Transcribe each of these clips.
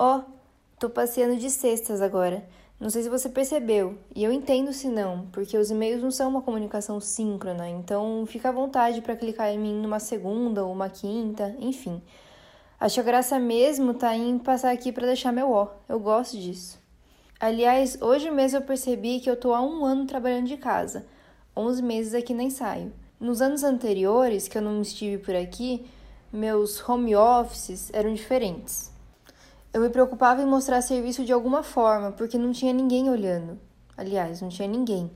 Ó, oh, tô passeando de cestas agora. Não sei se você percebeu, e eu entendo se não, porque os e-mails não são uma comunicação síncrona, então fica à vontade para clicar em mim numa segunda ou uma quinta, enfim. Acho graça mesmo tá em passar aqui para deixar meu ó. Eu gosto disso. Aliás, hoje mesmo eu percebi que eu tô há um ano trabalhando de casa, 11 meses aqui na ensaio. Nos anos anteriores, que eu não estive por aqui, meus home offices eram diferentes. Eu me preocupava em mostrar serviço de alguma forma, porque não tinha ninguém olhando. Aliás, não tinha ninguém.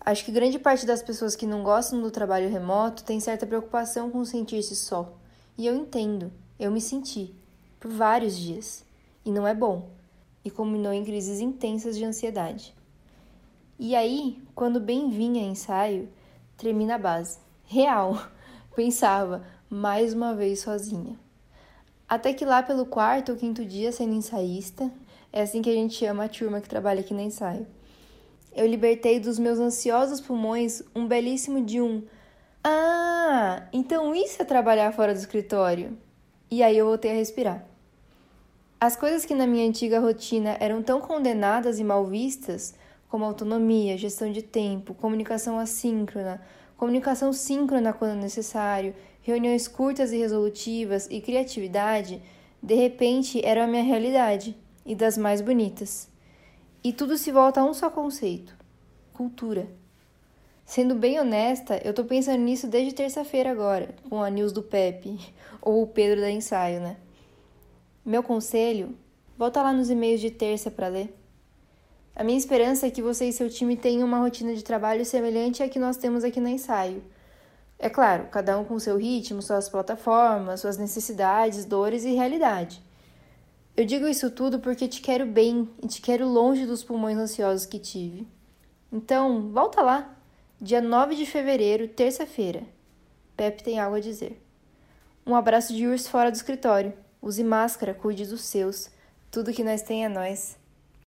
Acho que grande parte das pessoas que não gostam do trabalho remoto tem certa preocupação com sentir-se só. E eu entendo, eu me senti, por vários dias. E não é bom. E culminou em crises intensas de ansiedade. E aí, quando bem vinha ensaio, tremi na base. Real. Pensava, mais uma vez sozinha. Até que lá pelo quarto ou quinto dia sendo ensaísta, é assim que a gente chama a turma que trabalha aqui no ensaio. Eu libertei dos meus ansiosos pulmões um belíssimo de um Ah, então isso é trabalhar fora do escritório. E aí eu voltei a respirar. As coisas que na minha antiga rotina eram tão condenadas e mal vistas, como autonomia, gestão de tempo, comunicação assíncrona, comunicação síncrona quando necessário, reuniões curtas e resolutivas e criatividade, de repente eram a minha realidade e das mais bonitas. E tudo se volta a um só conceito: cultura. Sendo bem honesta, eu tô pensando nisso desde terça-feira agora, com a news do Pepe, ou o Pedro da ensaio, né? Meu conselho, volta lá nos e-mails de terça para ler. A minha esperança é que você e seu time tenham uma rotina de trabalho semelhante à que nós temos aqui no ensaio é claro, cada um com seu ritmo, suas plataformas, suas necessidades, dores e realidade. Eu digo isso tudo porque te quero bem e te quero longe dos pulmões ansiosos que tive. Então, volta lá, dia 9 de fevereiro, terça-feira. Pepe tem algo a dizer. Um abraço de urso fora do escritório. Use máscara, cuide dos seus. Tudo que nós tem é nós.